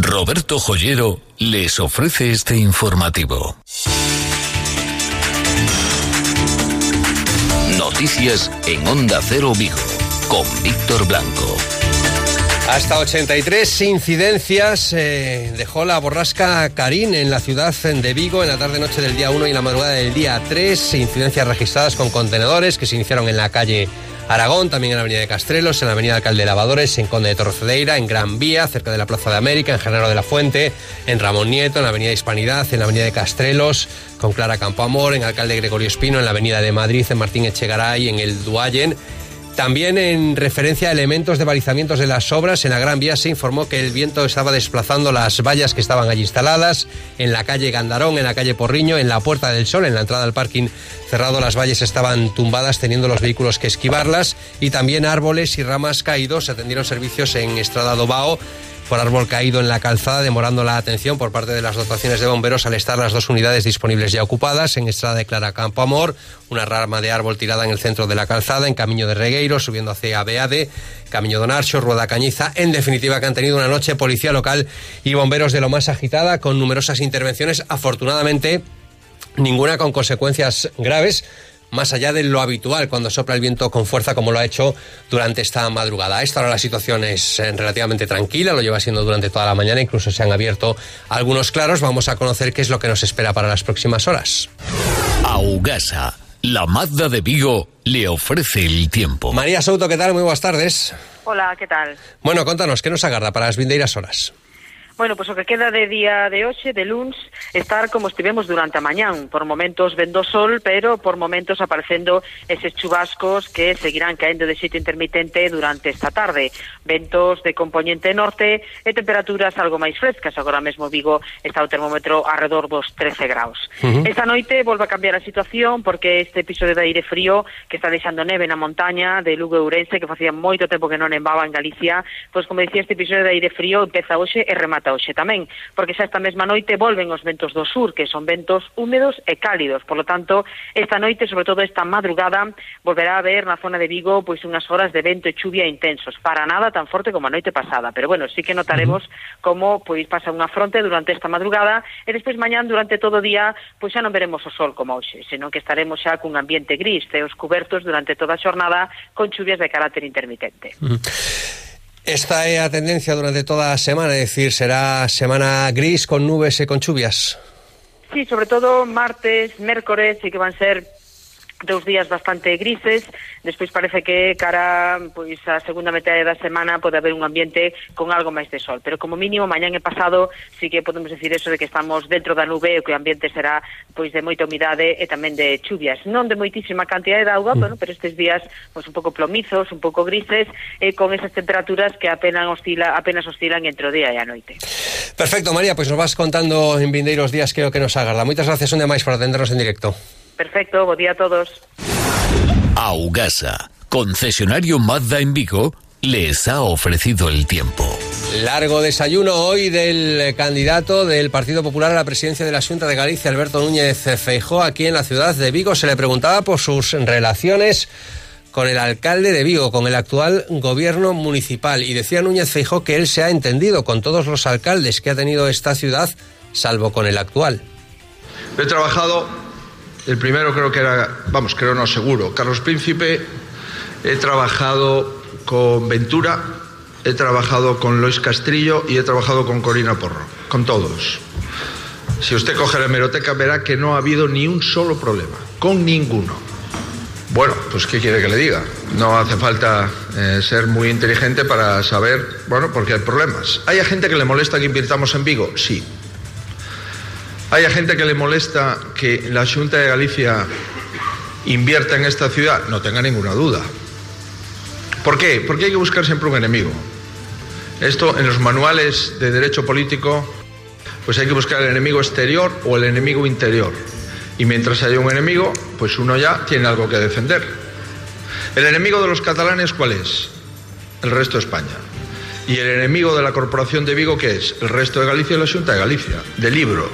Roberto Joyero les ofrece este informativo. Noticias en Onda Cero Vigo con Víctor Blanco. Hasta 83 incidencias eh, dejó la borrasca Karin en la ciudad de Vigo en la tarde-noche del día 1 y la madrugada del día 3. Incidencias registradas con contenedores que se iniciaron en la calle Aragón, también en la avenida de Castrelos, en la avenida Alcalde de Lavadores, en Conde de Torcedeira, en Gran Vía, cerca de la Plaza de América, en Genaro de la Fuente, en Ramón Nieto, en la avenida Hispanidad, en la avenida de Castrelos, con Clara Campoamor, en Alcalde Gregorio Espino, en la avenida de Madrid, en Martín Echegaray, en el Duayen también en referencia a elementos de balizamientos de las obras, en la Gran Vía se informó que el viento estaba desplazando las vallas que estaban allí instaladas, en la calle Gandarón, en la calle Porriño, en la Puerta del Sol, en la entrada al parking cerrado, las vallas estaban tumbadas teniendo los vehículos que esquivarlas y también árboles y ramas caídos atendieron servicios en Estrada Dobao por árbol caído en la calzada, demorando la atención por parte de las dotaciones de bomberos al estar las dos unidades disponibles ya ocupadas. En Estrada de Clara Campo Amor, una rama de árbol tirada en el centro de la calzada, en Camino de Regueiro, subiendo hacia Beade, Camino Donarcho, Rueda Cañiza. En definitiva, que han tenido una noche policía local y bomberos de lo más agitada, con numerosas intervenciones. Afortunadamente, ninguna con consecuencias graves más allá de lo habitual cuando sopla el viento con fuerza como lo ha hecho durante esta madrugada. A esta hora la situación es eh, relativamente tranquila, lo lleva siendo durante toda la mañana, incluso se han abierto algunos claros. Vamos a conocer qué es lo que nos espera para las próximas horas. Augasa, la Mazda de Vigo, le ofrece el tiempo. María Souto, ¿qué tal? Muy buenas tardes. Hola, ¿qué tal? Bueno, contanos, ¿qué nos agarra para las vindeiras horas? Bueno, pois pues, o que queda de día de hoxe, de luns, estar como estivemos durante a mañán, por momentos vendo sol, pero por momentos aparecendo eses chubascos que seguirán caendo de xeito intermitente durante esta tarde. Ventos de componente norte e temperaturas algo máis frescas. Agora mesmo Vigo está o termómetro alrededor dos 13 graus. Uh -huh. Esta noite volve a cambiar a situación porque este episodio de aire frío que está deixando neve na montaña de Lugo e Ourense, que facía moito tempo que non nevaba en Galicia, pois pues, como dicía, este episodio de aire frío empeza hoxe e remata ata hoxe tamén, porque xa esta mesma noite volven os ventos do sur, que son ventos húmedos e cálidos. Por lo tanto, esta noite, sobre todo esta madrugada, volverá a haber na zona de Vigo pois unhas horas de vento e chuvia intensos, para nada tan forte como a noite pasada, pero bueno, sí que notaremos como pois pasa unha fronte durante esta madrugada e despois mañán durante todo o día pois xa non veremos o sol como hoxe, senón que estaremos xa cun ambiente gris, teos cubertos durante toda a xornada con chuvias de carácter intermitente. Mm. Esta é a tendencia durante toda a semana, é dicir, será semana gris con nubes e con chuvias. Sí, sobre todo martes, mércores, e que van ser dous días bastante grises, despois parece que cara pois a segunda metade da semana pode haber un ambiente con algo máis de sol, pero como mínimo mañán e pasado sí que podemos decir eso de que estamos dentro da nube e que o ambiente será pois de moita humidade e tamén de chuvias, non de moitísima cantidade de auga, mm. bueno, pero estes días pois un pouco plomizos, un pouco grises e con esas temperaturas que apenas oscila, apenas oscilan entre o día e a noite. Perfecto, María, pois nos vas contando en vindeiros días que é o que nos agarda. Moitas gracias unha máis por atendernos en directo. Perfecto, buen día a todos. Augasa, concesionario Mazda en Vigo, les ha ofrecido el tiempo. Largo desayuno hoy del candidato del Partido Popular a la presidencia de la Junta de Galicia, Alberto Núñez Feijó, aquí en la ciudad de Vigo. Se le preguntaba por sus relaciones con el alcalde de Vigo, con el actual gobierno municipal. Y decía Núñez Feijó que él se ha entendido con todos los alcaldes que ha tenido esta ciudad, salvo con el actual. He trabajado el primero creo que era, vamos, creo no seguro, Carlos Príncipe. He trabajado con Ventura, he trabajado con Lois Castrillo y he trabajado con Corina Porro, con todos. Si usted coge la hemeroteca verá que no ha habido ni un solo problema, con ninguno. Bueno, pues ¿qué quiere que le diga? No hace falta eh, ser muy inteligente para saber, bueno, porque hay problemas. ¿Hay gente que le molesta que invirtamos en Vigo? Sí, ¿Hay gente que le molesta que la Junta de Galicia invierta en esta ciudad? No tenga ninguna duda. ¿Por qué? Porque hay que buscar siempre un enemigo. Esto en los manuales de derecho político, pues hay que buscar el enemigo exterior o el enemigo interior. Y mientras haya un enemigo, pues uno ya tiene algo que defender. ¿El enemigo de los catalanes cuál es? El resto de España. ¿Y el enemigo de la Corporación de Vigo qué es? El resto de Galicia y la Junta de Galicia. De libro.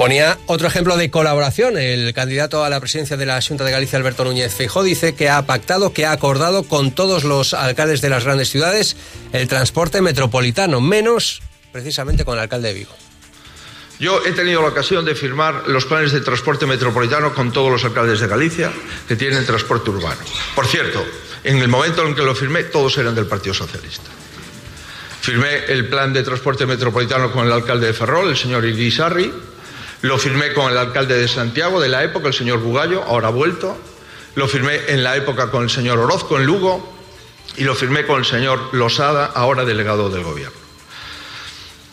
Ponía otro ejemplo de colaboración. El candidato a la presidencia de la Junta de Galicia, Alberto Núñez Feijó, dice que ha pactado, que ha acordado con todos los alcaldes de las grandes ciudades el transporte metropolitano, menos precisamente con el alcalde de Vigo. Yo he tenido la ocasión de firmar los planes de transporte metropolitano con todos los alcaldes de Galicia que tienen transporte urbano. Por cierto, en el momento en que lo firmé, todos eran del Partido Socialista. Firmé el plan de transporte metropolitano con el alcalde de Ferrol, el señor Irizarri. Lo firmé con el alcalde de Santiago de la época, el señor Bugallo, ahora vuelto. Lo firmé en la época con el señor Orozco en Lugo. Y lo firmé con el señor Losada, ahora delegado del gobierno.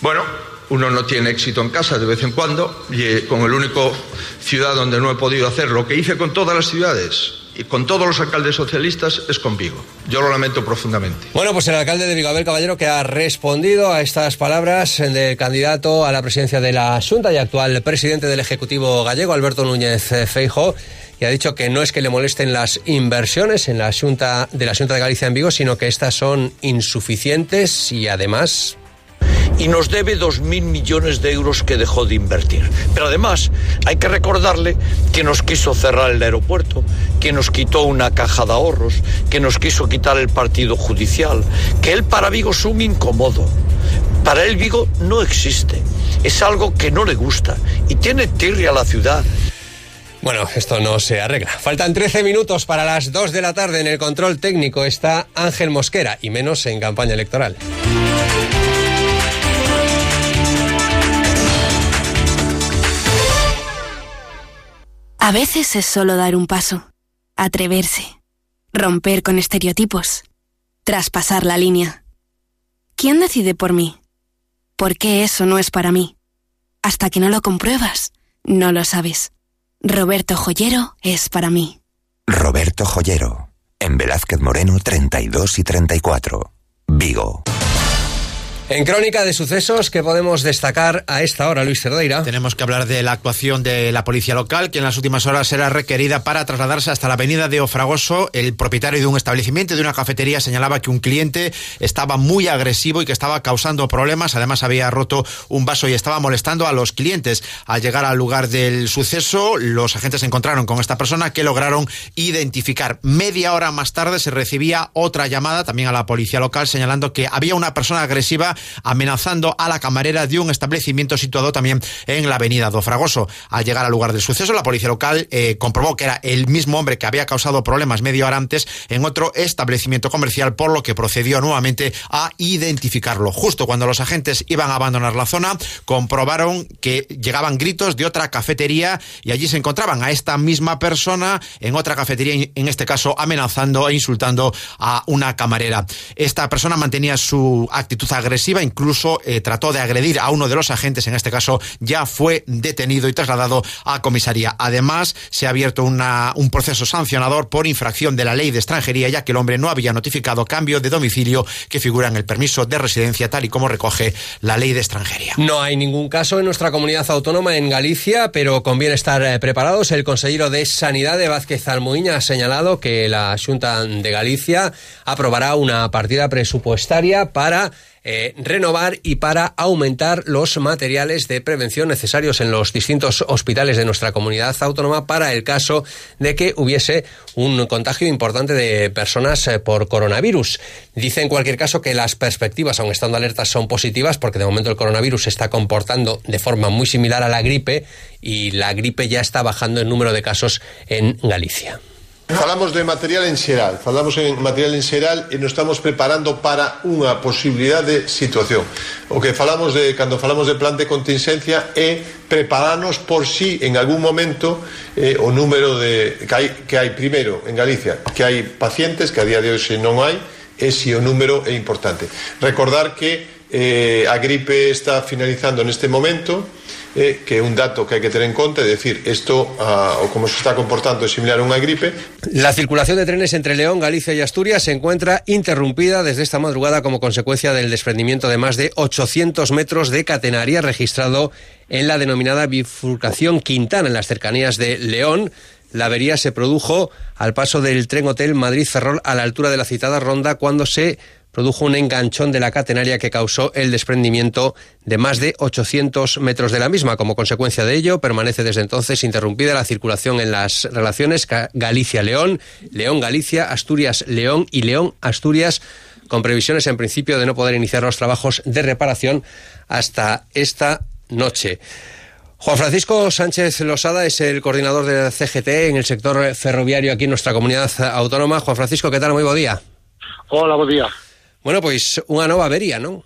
Bueno, uno no tiene éxito en casa de vez en cuando y eh, con el único ciudad donde no he podido hacer lo que hice con todas las ciudades y con todos los alcaldes socialistas es con Vigo. Yo lo lamento profundamente. Bueno, pues el alcalde de Vigo, Abel Caballero, que ha respondido a estas palabras del candidato a la presidencia de la Junta y actual presidente del Ejecutivo gallego, Alberto Núñez Feijo, y ha dicho que no es que le molesten las inversiones en la Junta de la Junta de Galicia en Vigo, sino que estas son insuficientes y además y nos debe 2.000 millones de euros que dejó de invertir. Pero además hay que recordarle que nos quiso cerrar el aeropuerto, que nos quitó una caja de ahorros, que nos quiso quitar el partido judicial, que él para Vigo es un incómodo. Para él Vigo no existe, es algo que no le gusta y tiene tirria a la ciudad. Bueno, esto no se arregla. Faltan 13 minutos para las 2 de la tarde. En el control técnico está Ángel Mosquera y menos en campaña electoral. A veces es solo dar un paso, atreverse, romper con estereotipos, traspasar la línea. ¿Quién decide por mí? ¿Por qué eso no es para mí? Hasta que no lo compruebas, no lo sabes. Roberto Joyero es para mí. Roberto Joyero, en Velázquez Moreno 32 y 34, Vigo. En crónica de sucesos que podemos destacar a esta hora, Luis Cerdeira. Tenemos que hablar de la actuación de la policía local, que en las últimas horas era requerida para trasladarse hasta la avenida de Ofragoso. El propietario de un establecimiento, de una cafetería, señalaba que un cliente estaba muy agresivo y que estaba causando problemas. Además, había roto un vaso y estaba molestando a los clientes. Al llegar al lugar del suceso, los agentes encontraron con esta persona que lograron identificar. Media hora más tarde se recibía otra llamada también a la policía local señalando que había una persona agresiva amenazando a la camarera de un establecimiento situado también en la avenida do Fragoso. Al llegar al lugar del suceso, la policía local eh, comprobó que era el mismo hombre que había causado problemas media hora antes en otro establecimiento comercial, por lo que procedió nuevamente a identificarlo. Justo cuando los agentes iban a abandonar la zona, comprobaron que llegaban gritos de otra cafetería y allí se encontraban a esta misma persona en otra cafetería, en este caso amenazando e insultando a una camarera. Esta persona mantenía su actitud agresiva incluso eh, trató de agredir a uno de los agentes, en este caso ya fue detenido y trasladado a comisaría. Además, se ha abierto una, un proceso sancionador por infracción de la ley de extranjería, ya que el hombre no había notificado cambio de domicilio que figura en el permiso de residencia, tal y como recoge la ley de extranjería. No hay ningún caso en nuestra comunidad autónoma en Galicia, pero conviene estar eh, preparados. El consejero de Sanidad de Vázquez Almuiña ha señalado que la Junta de Galicia aprobará una partida presupuestaria para eh, renovar y para aumentar los materiales de prevención necesarios en los distintos hospitales de nuestra comunidad autónoma para el caso de que hubiese un contagio importante de personas eh, por coronavirus. Dice en cualquier caso que las perspectivas, aun estando alertas, son positivas porque de momento el coronavirus se está comportando de forma muy similar a la gripe y la gripe ya está bajando el número de casos en Galicia. Falamos de material en xeral, falamos en material en xeral e nos estamos preparando para unha posibilidade de situación. O que falamos de cando falamos de plan de contingencia é prepararnos por si en algún momento eh, o número de que hai que hai primeiro en Galicia, que hai pacientes que a día de hoxe non hai, e si o número é importante. Recordar que eh, a gripe está finalizando neste momento, eh, que un dato que hai que ter en conta, é decir, isto, uh, o como se está comportando é similar a unha gripe. La circulación de trenes entre León, Galicia y Asturias se encuentra interrumpida desde esta madrugada como consecuencia del desprendimiento de más de 800 metros de catenaria registrado en la denominada bifurcación Quintana, en las cercanías de León. La avería se produjo al paso del tren hotel Madrid-Ferrol a la altura de la citada ronda cuando se produjo un enganchón de la catenaria que causó el desprendimiento de más de 800 metros de la misma. Como consecuencia de ello, permanece desde entonces interrumpida la circulación en las relaciones Galicia-León, León-Galicia, Asturias-León y León-Asturias con previsiones en principio de no poder iniciar los trabajos de reparación hasta esta noche. Juan Francisco Sánchez Losada es el coordinador del CGT en el sector ferroviario aquí en nuestra comunidad autónoma. Juan Francisco, ¿qué tal? Muy buen día. Hola, buen día. Bueno, pois unha nova avería, non?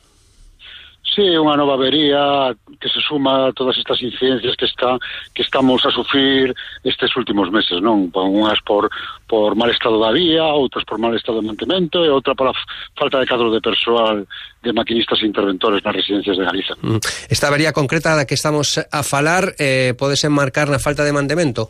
Sí, unha nova avería que se suma a todas estas incidencias que está que estamos a sufrir estes últimos meses, non? Unhas por por mal estado da vía, outras por mal estado de mantemento e outra pola falta de cadro de persoal de maquinistas e interventores nas residencias de Galiza. Mm. Esta avería concreta da que estamos a falar eh, podese enmarcar na falta de mantemento?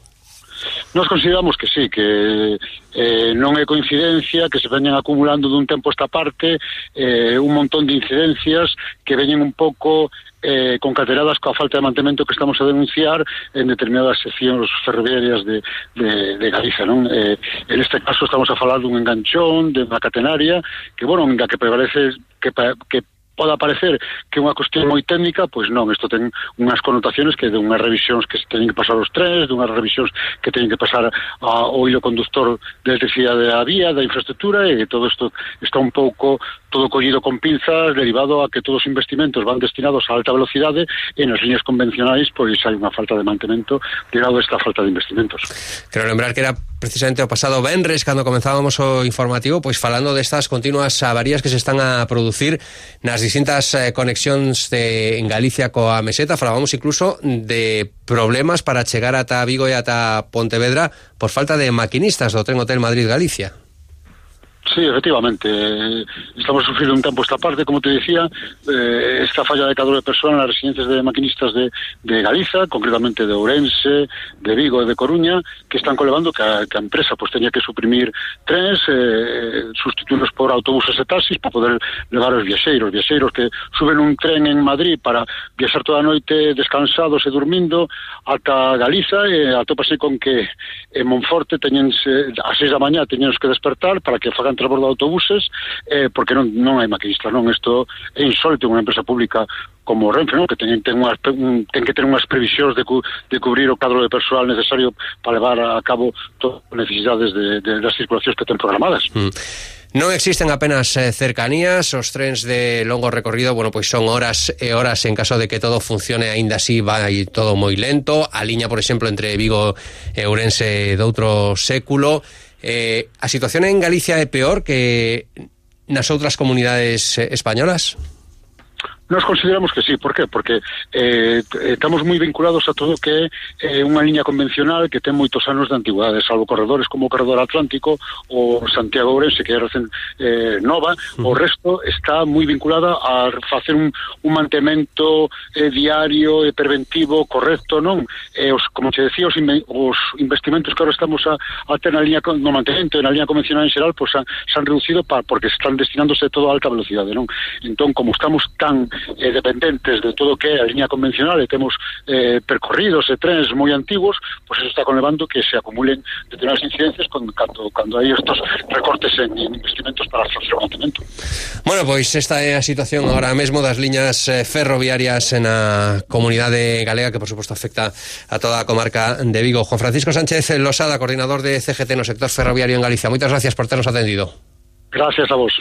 Nos consideramos que sí, que eh, non é coincidencia que se veñen acumulando dun tempo esta parte eh, un montón de incidencias que veñen un pouco eh, concateradas coa falta de mantemento que estamos a denunciar en determinadas seccións ferroviarias de, de, de Galiza. Non? Eh, en este caso estamos a falar dun enganchón, de unha catenaria, que, bueno, que prevalece que, que poda parecer que é unha cuestión moi técnica, pois non, isto ten unhas connotaciones que de unhas revisións que se teñen que pasar os trens, de unhas revisións que teñen que pasar ao hilo conductor de electricidade da vía, da infraestructura, e todo isto está un pouco todo collido con pinzas, derivado a que todos os investimentos van destinados a alta velocidade e nas líneas convencionais pois hai unha falta de mantemento derivado esta falta de investimentos. Quero lembrar que era precisamente o pasado Benres cando comenzábamos o informativo pois falando destas continuas avarías que se están a producir nas distintas eh, conexións de, en Galicia coa meseta, falábamos incluso de problemas para chegar ata Vigo e ata Pontevedra por falta de maquinistas do Tren Hotel Madrid-Galicia. Sí, efectivamente. Estamos sufriendo un tempo esta parte, como te decía, eh, esta falla de cadro de persoal nas residencias de maquinistas de, de Galiza, concretamente de Ourense, de Vigo e de Coruña, que están colevando que a, que a empresa pues, teña que suprimir trens, eh, sustituirlos por autobuses e taxis para poder levar os viaxeiros. Viaxeiros que suben un tren en Madrid para viaxar toda a noite descansados e dormindo ata Galiza e atópase con que en Monforte teñense, a seis da mañá teñenos que despertar para que fagan de autobuses eh, porque non, non hai maquinistas, non? Isto é insólito unha empresa pública como Renfe, non? que ten, ten, unhas, ten que ter unhas previsións de, cu, de cubrir o cadro de persoal necesario para levar a cabo necesidades de, de, das circulacións que ten programadas. Mm. Non existen apenas eh, cercanías, os trens de longo recorrido, bueno, pois son horas e horas en caso de que todo funcione aínda así vai todo moi lento. A liña, por exemplo, entre Vigo e Ourense de outro século. Eh, a situación en Galicia é peor que nas outras comunidades eh, españolas? Nos consideramos que sí, por qué? Porque eh, estamos moi vinculados a todo que é eh, unha liña convencional que ten moitos anos de antigüedade, salvo corredores como o corredor Atlántico ou Santiago Ourense, que é recén eh, nova, o resto está moi vinculada a facer un, un mantemento eh, diario e preventivo correcto, non? Eh, os, como che decía, os, os investimentos que agora estamos a, a ter na liña no mantemento e na liña convencional en xeral, pois pues, se han reducido pa, porque están destinándose todo a alta velocidade, non? Entón, como estamos tan eh, dependentes de todo que é a liña convencional e temos eh, percorridos e trens moi antigos, pois pues eso está conlevando que se acumulen determinadas incidencias con, cando, cando hai estos recortes en, en investimentos para facer o mantenimento. Bueno, pois esta é a situación agora mesmo das liñas eh, ferroviarias na comunidade galega que por suposto afecta a toda a comarca de Vigo. Juan Francisco Sánchez Losada, coordinador de CGT no sector ferroviario en Galicia. Moitas gracias por ternos atendido. Gracias a vos.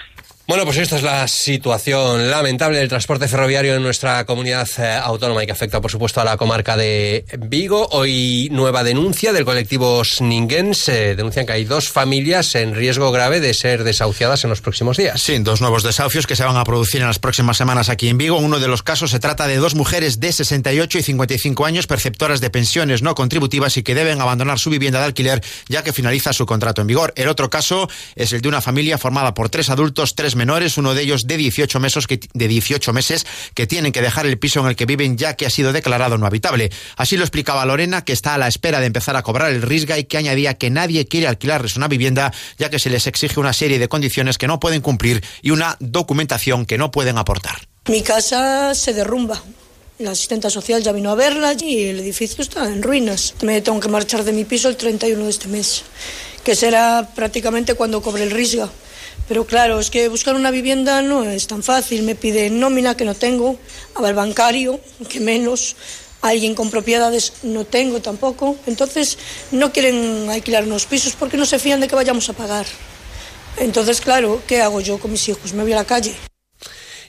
Bueno, pues esta es la situación lamentable del transporte ferroviario en nuestra comunidad eh, autónoma y que afecta, por supuesto, a la comarca de Vigo. Hoy nueva denuncia del colectivo Sningens. Eh, denuncian que hay dos familias en riesgo grave de ser desahuciadas en los próximos días. Sí, dos nuevos desahucios que se van a producir en las próximas semanas aquí en Vigo. Uno de los casos se trata de dos mujeres de 68 y 55 años, perceptoras de pensiones no contributivas y que deben abandonar su vivienda de alquiler ya que finaliza su contrato en vigor. El otro caso es el de una familia formada por tres adultos, tres menores, uno de ellos de 18 meses, que, de 18 meses que tienen que dejar el piso en el que viven ya que ha sido declarado no habitable. Así lo explicaba Lorena, que está a la espera de empezar a cobrar el risga y que añadía que nadie quiere alquilarles una vivienda ya que se les exige una serie de condiciones que no pueden cumplir y una documentación que no pueden aportar. Mi casa se derrumba. La asistenta social ya vino a verla y el edificio está en ruinas. Me tengo que marchar de mi piso el 31 de este mes, que será prácticamente cuando cobre el risga Pero claro, es que buscar una vivienda no es tan fácil. Me piden nómina que no tengo, al bancario que menos, alguien con propiedades no tengo tampoco. Entonces no quieren alquilar unos pisos porque no se fían de que vayamos a pagar. Entonces, claro, ¿qué hago yo con mis hijos? Me voy a la calle.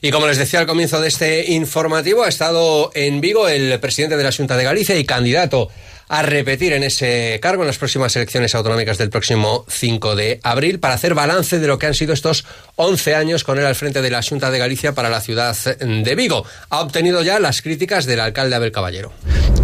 Y como les decía al comienzo de este informativo, ha estado en Vigo el presidente de la Junta de Galicia y candidato a repetir en ese cargo en las próximas elecciones autonómicas del próximo 5 de abril para hacer balance de lo que han sido estos 11 años con él al frente de la Junta de Galicia para la ciudad de Vigo. Ha obtenido ya las críticas del alcalde Abel Caballero.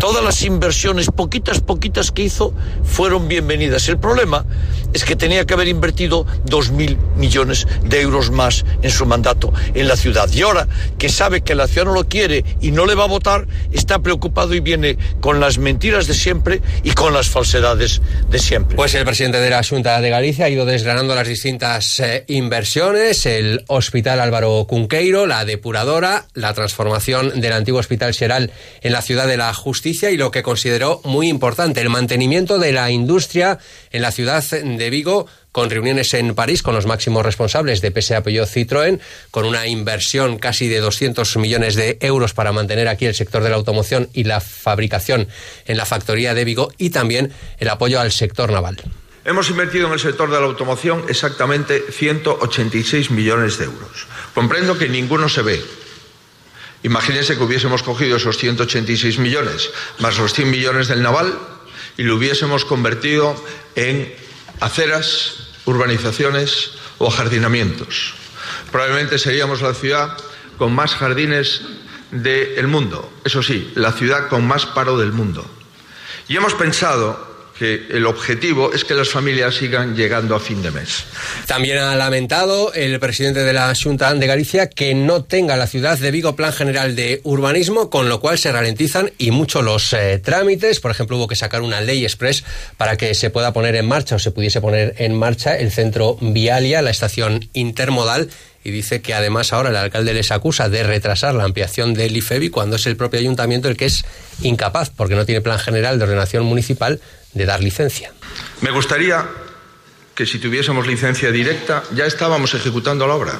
Todas las inversiones, poquitas, poquitas que hizo, fueron bienvenidas. El problema es que tenía que haber invertido 2.000 millones de euros más en su mandato en la ciudad. Y ahora que sabe que la ciudad no lo quiere y no le va a votar, está preocupado y viene con las mentiras de siempre y con las falsedades de siempre. Pues el presidente de la Junta de Galicia ha ido desgranando las distintas eh, inversiones, el Hospital Álvaro Cunqueiro, la depuradora, la transformación del antiguo Hospital Xeral en la Ciudad de la Justicia y lo que consideró muy importante, el mantenimiento de la industria en la ciudad de Vigo con reuniones en París con los máximos responsables de PSA Peugeot Citroën, con una inversión casi de 200 millones de euros para mantener aquí el sector de la automoción y la fabricación en la factoría de Vigo y también el apoyo al sector naval. Hemos invertido en el sector de la automoción exactamente 186 millones de euros. Comprendo que ninguno se ve. Imagínense que hubiésemos cogido esos 186 millones más los 100 millones del naval y lo hubiésemos convertido en aceras, urbanizaciones o jardinamientos. Probablemente seríamos la ciudad con más jardines del mundo, eso sí, la ciudad con más paro del mundo. Y hemos pensado que el objetivo es que las familias sigan llegando a fin de mes. También ha lamentado el presidente de la Junta de Galicia que no tenga la ciudad de Vigo plan general de urbanismo, con lo cual se ralentizan y mucho los eh, trámites. Por ejemplo, hubo que sacar una ley express para que se pueda poner en marcha o se pudiese poner en marcha el centro Vialia, la estación intermodal y dice que además ahora el alcalde les acusa de retrasar la ampliación del IFEBI cuando es el propio ayuntamiento el que es incapaz, porque no tiene plan general de ordenación municipal, de dar licencia. Me gustaría que si tuviésemos licencia directa ya estábamos ejecutando la obra.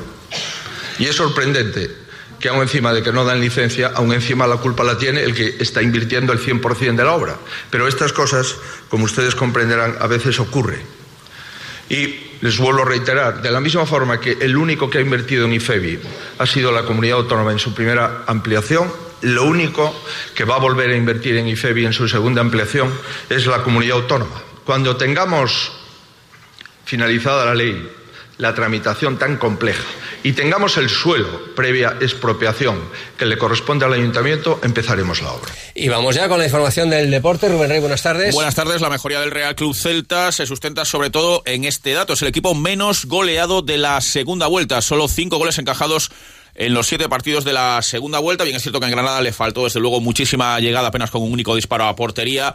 Y es sorprendente que aún encima de que no dan licencia, aún encima la culpa la tiene el que está invirtiendo el 100% de la obra. Pero estas cosas, como ustedes comprenderán, a veces ocurre. Y les vuelvo a reiterar, de la misma forma que el único que ha invertido en IFEBI ha sido la comunidad autónoma en su primera ampliación, lo único que va a volver a invertir en IFEBI en su segunda ampliación es la comunidad autónoma. Cuando tengamos finalizada la ley, la tramitación tan compleja y tengamos el suelo previa expropiación que le corresponde al ayuntamiento, empezaremos la obra. Y vamos ya con la información del deporte. Rubén Rey, buenas tardes. Buenas tardes. La mejoría del Real Club Celta se sustenta sobre todo en este dato. Es el equipo menos goleado de la segunda vuelta. Solo cinco goles encajados en los siete partidos de la segunda vuelta. Bien es cierto que en Granada le faltó desde luego muchísima llegada apenas con un único disparo a portería.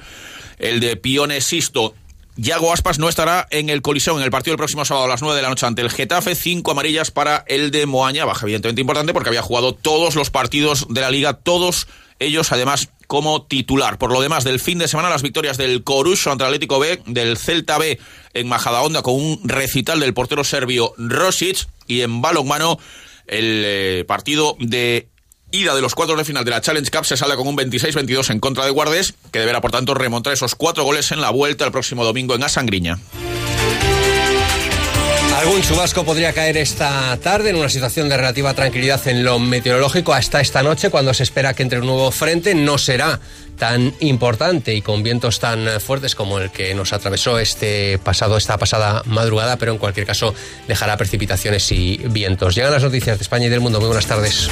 El de Pione Sisto Yago Aspas no estará en el Coliseo en el partido del próximo sábado a las 9 de la noche ante el Getafe. Cinco amarillas para el de Moaña. Baja evidentemente importante porque había jugado todos los partidos de la liga, todos ellos además como titular. Por lo demás, del fin de semana, las victorias del Coruso ante Atlético B, del Celta B en Majadahonda con un recital del portero serbio Rosic y en balonmano el eh, partido de ida de los cuatro de final de la Challenge Cup se sale con un 26-22 en contra de Guardes, que deberá por tanto remontar esos cuatro goles en la vuelta el próximo domingo en Asangriña. Algún chubasco podría caer esta tarde en una situación de relativa tranquilidad en lo meteorológico hasta esta noche, cuando se espera que entre un nuevo frente no será tan importante y con vientos tan fuertes como el que nos atravesó este pasado, esta pasada madrugada, pero en cualquier caso dejará precipitaciones y vientos. Llegan las noticias de España y del mundo. Muy buenas tardes.